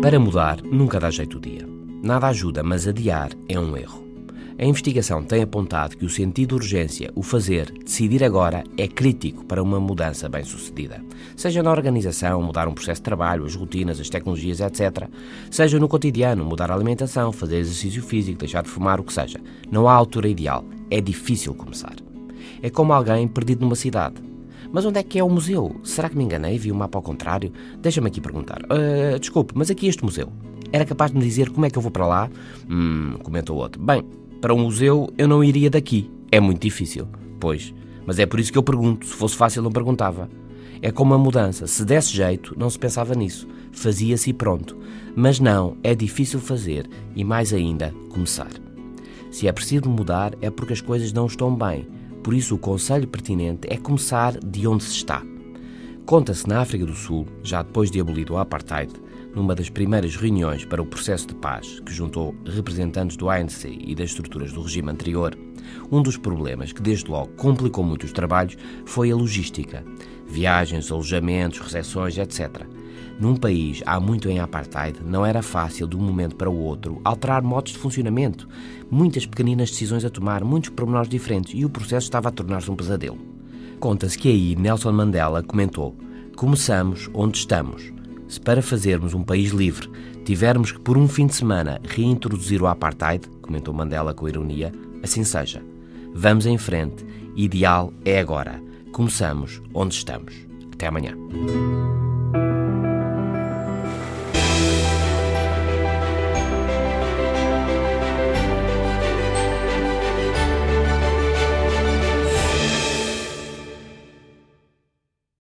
Para mudar, nunca dá jeito o dia. Nada ajuda, mas adiar é um erro. A investigação tem apontado que o sentido de urgência, o fazer, decidir agora, é crítico para uma mudança bem-sucedida. Seja na organização, mudar um processo de trabalho, as rotinas, as tecnologias, etc. Seja no cotidiano, mudar a alimentação, fazer exercício físico, deixar de fumar, o que seja. Não há altura ideal. É difícil começar. É como alguém perdido numa cidade. Mas onde é que é o museu? Será que me enganei vi o mapa ao contrário? Deixa-me aqui perguntar. Uh, desculpe, mas aqui este museu. Era capaz de me dizer como é que eu vou para lá? Hum, comentou o outro. Bem, para um museu eu não iria daqui. É muito difícil. Pois, mas é por isso que eu pergunto. Se fosse fácil, não perguntava. É como a mudança. Se desse jeito, não se pensava nisso. Fazia-se e pronto. Mas não, é difícil fazer e, mais ainda, começar. Se é preciso mudar, é porque as coisas não estão bem. Por isso, o conselho pertinente é começar de onde se está. Conta-se na África do Sul, já depois de abolido o apartheid, numa das primeiras reuniões para o processo de paz, que juntou representantes do ANC e das estruturas do regime anterior, um dos problemas que desde logo complicou muito os trabalhos foi a logística. Viagens, alojamentos, recepções, etc. Num país há muito em apartheid, não era fácil de um momento para o outro alterar modos de funcionamento, muitas pequeninas decisões a tomar, muitos pormenores diferentes e o processo estava a tornar-se um pesadelo. Conta-se que aí Nelson Mandela comentou: Começamos onde estamos. Se para fazermos um país livre tivermos que por um fim de semana reintroduzir o apartheid, comentou Mandela com ironia, assim seja. Vamos em frente. Ideal é agora. Começamos onde estamos. Até amanhã.